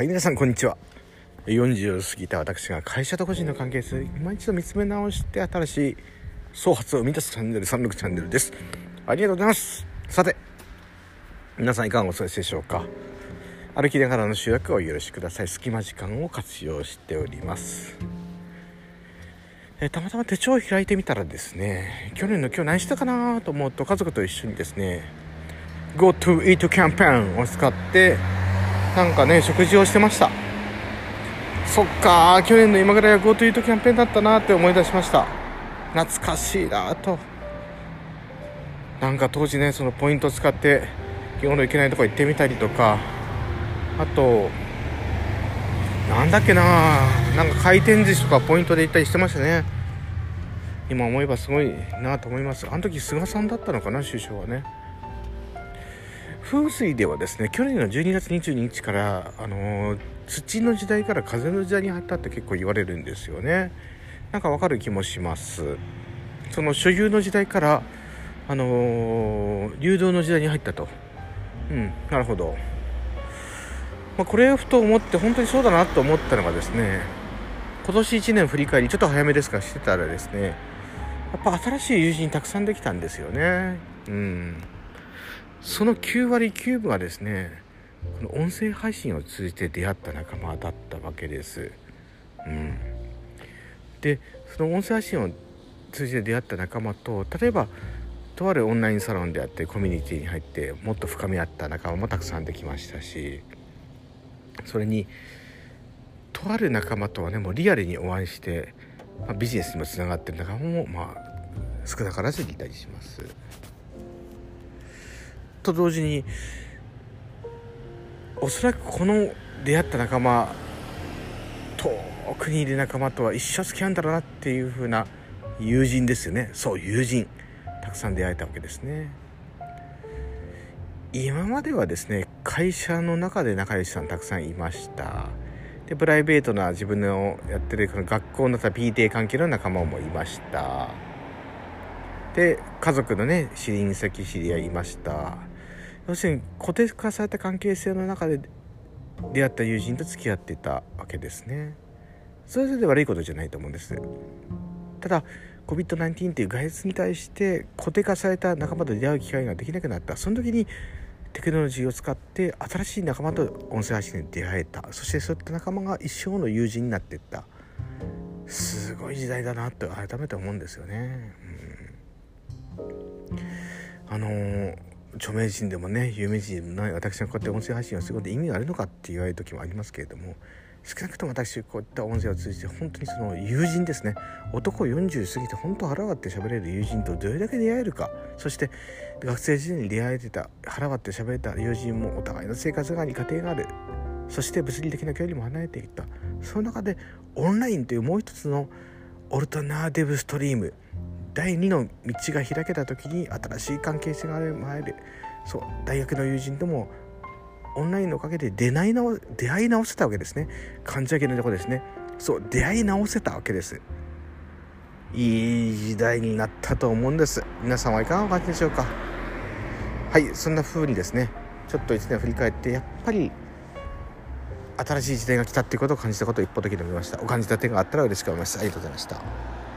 はい皆さんこんにちは。40を過ぎた私が会社と個人の関係性今一度見つめ直して新しい創発を生み出すチャンネル36チャンネルです。ありがとうございます。さて皆さんいかがお過ごしでしょうか。歩きながらの集約をお許しください。隙間時間を活用しております。えたまたま手帳を開いてみたらですね去年の今日何したかなと思うと家族と一緒にですね GoToEat キャンペーンを使ってなんかね食事をしてました。そっか去年の今ぐらいは GoTo キャンペーンだったなって思い出しました。懐かしいなと。なんか当時ねそのポイント使って今日頃行けないとこ行ってみたりとか。あとなんだっけななんか回転寿司とかポイントで行ったりしてましたね。今思えばすごいなと思います。あの時菅さんだったのかな首相はね。風水ではですね去年の12月22日からあの土の時代から風の時代に入ったって結構言われるんですよね。なんかわかる気もします。その所有の時代からあの流動の時代に入ったと。うんなるほど、まあ、これをふと思って本当にそうだなと思ったのがですね今年1年振り返りちょっと早めですがしてたらですねやっぱ新しい友人たくさんできたんですよね。うん。その9割9分はですねこの音声配信を通じて出会った仲間だったわけです。うん、でその音声配信を通じて出会った仲間と例えばとあるオンラインサロンであってコミュニティに入ってもっと深み合った仲間もたくさんできましたしそれにとある仲間とはねもうリアルにお会いして、まあ、ビジネスにもつながってる仲間もまあ少なからずいたりします。と同時におそらくこの出会った仲間遠くにいる仲間とは一生付き合うんだろうなっていう風な友人ですよね。そう友人。たくさん出会えたわけですね。今まではですね会社の中で仲良しさんたくさんいました。でプライベートな自分のやってるこの学校の PTA 関係の仲間もいました。で家族のね親戚知り合いいました。要するに固定化された関係性の中で出会った友人と付き合ってたわけですね。それで悪いことじゃないと思うんです。ただ COVID-19 っていう外出に対して固定化された仲間と出会う機会ができなくなった。その時にテクノロジーを使って新しい仲間と音声配信で出会えた。そしてそういった仲間が一生の友人になっていった。すごい時代だなと改めて思うんですよね、うん、あのー著名人でもね有名人でもない私がこうやって音声配信をすることで意味があるのかって言われる時もありますけれども少なくとも私こういった音声を通じて本当にその友人ですね。男40過ぎて本当腹割って喋れる友人とどれだけ出会えるか。そして学生時代に出会えてた腹割って喋れた友人もお互いの生活があり家庭がある。そして物理的な距離も離れていった。その中でオンラインというもう一つのオルタナーティブストリーム。第2の道が開けた時に新しい関係性が生まれる。そう大学の友人ともオンラインのおかげで出会い直出会い直せたわけですね。患者家のとこですね。そう出会い直せたわけです。いい時代になったと思うんです。皆さんはいかがお感じでしょうか。はいそんな風にですねちょっと1年振り返ってやっぱり新しい時代が来たっていうことを感じたことを一方的に思いました。お感じた点があったら嬉しく思います。ありがとうございました。